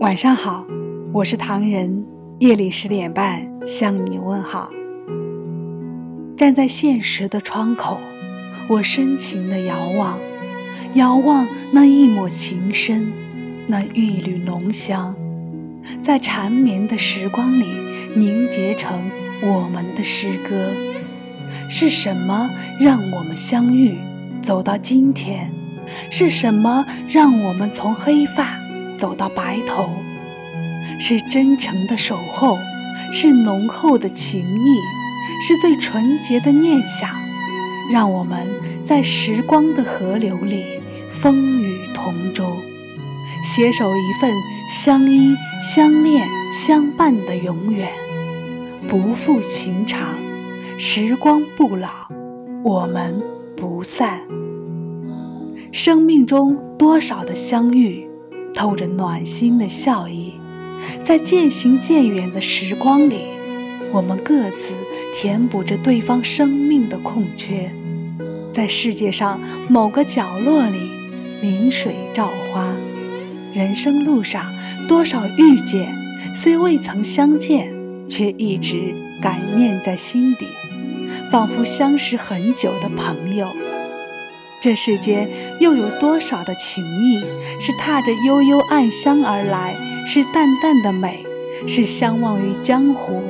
晚上好，我是唐人。夜里十点半向你问好。站在现实的窗口，我深情的遥望，遥望那一抹情深，那一缕浓香，在缠绵的时光里凝结成我们的诗歌。是什么让我们相遇，走到今天？是什么让我们从黑发走到白头？是真诚的守候，是浓厚的情谊，是最纯洁的念想，让我们在时光的河流里风雨同舟，携手一份相依相恋相伴的永远，不负情长，时光不老，我们不散。生命中多少的相遇，透着暖心的笑意，在渐行渐远的时光里，我们各自填补着对方生命的空缺，在世界上某个角落里，临水照花。人生路上多少遇见，虽未曾相见，却一直感念在心底，仿佛相识很久的朋友。这世间又有多少的情谊，是踏着悠悠暗香而来，是淡淡的美，是相忘于江湖。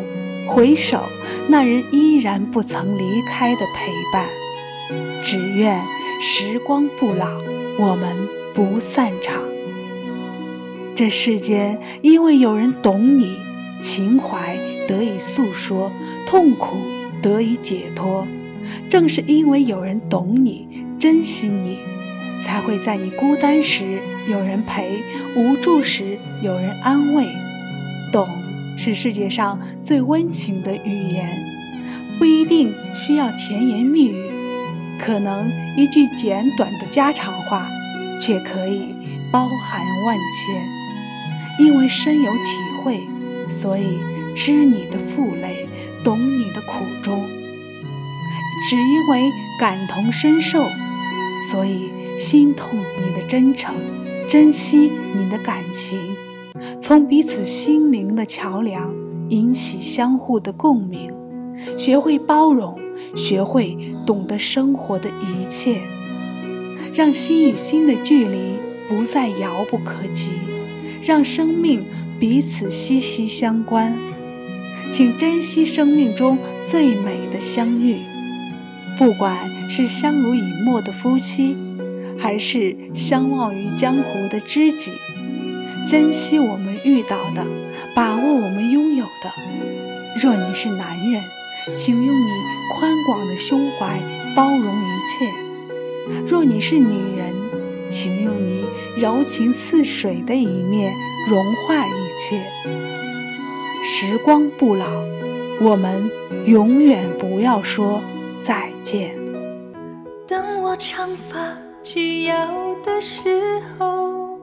回首，那人依然不曾离开的陪伴。只愿时光不老，我们不散场。这世间，因为有人懂你，情怀得以诉说，痛苦得以解脱。正是因为有人懂你。珍惜你，才会在你孤单时有人陪，无助时有人安慰。懂是世界上最温情的语言，不一定需要甜言蜜语，可能一句简短的家常话，却可以包含万千。因为深有体会，所以知你的负累，懂你的苦衷。只因为感同身受。所以心痛你的真诚，珍惜你的感情，从彼此心灵的桥梁引起相互的共鸣，学会包容，学会懂得生活的一切，让心与心的距离不再遥不可及，让生命彼此息息相关。请珍惜生命中最美的相遇。不管是相濡以沫的夫妻，还是相忘于江湖的知己，珍惜我们遇到的，把握我们拥有的。若你是男人，请用你宽广的胸怀包容一切；若你是女人，请用你柔情似水的一面融化一切。时光不老，我们永远不要说。再见。当我长发及腰的时候，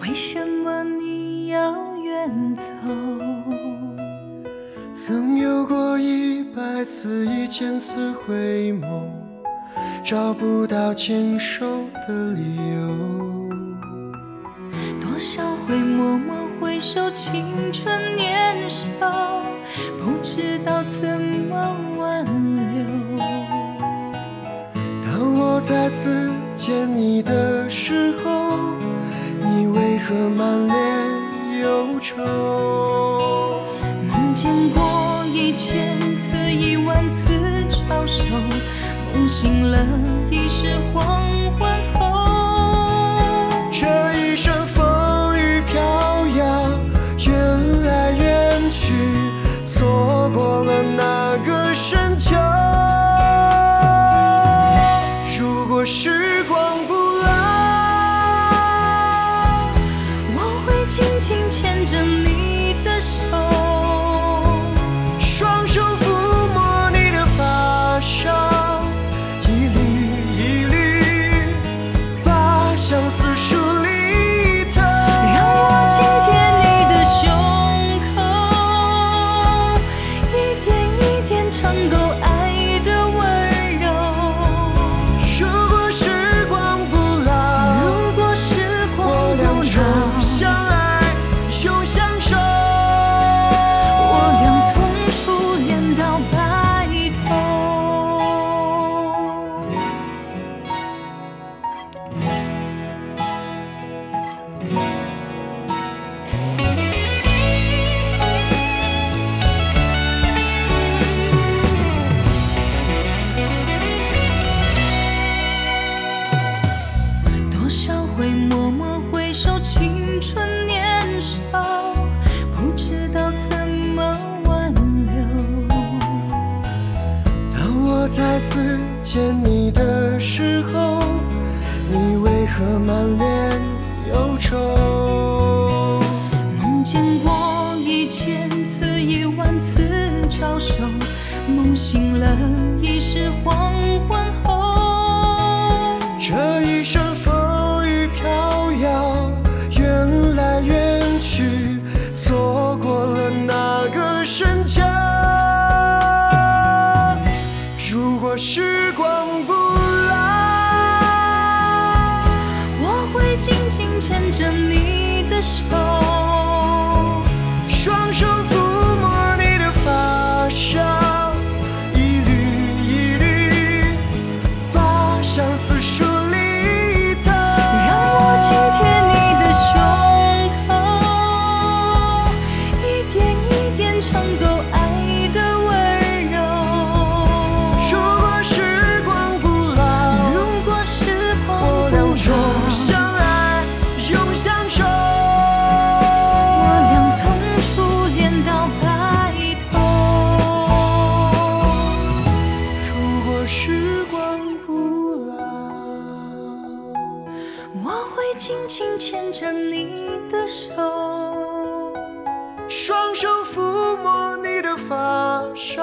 为什么你要远走？曾有过一百次、一千次回眸，找不到牵手的理由。多少回默默回首，青春年少，不知道怎么再次见你的时候，你为何满脸忧愁？梦见过一千次、一万次招手，梦醒了已是黄昏相思树多少回默默回首青春年少，不知道怎么挽留。当我。再次见你的时候，你为何满脸忧愁？梦见过一千次一万次招手，梦醒了已是黄昏后。这紧牵着你的手，我会紧紧牵着你的手，双手抚摸你的发梢，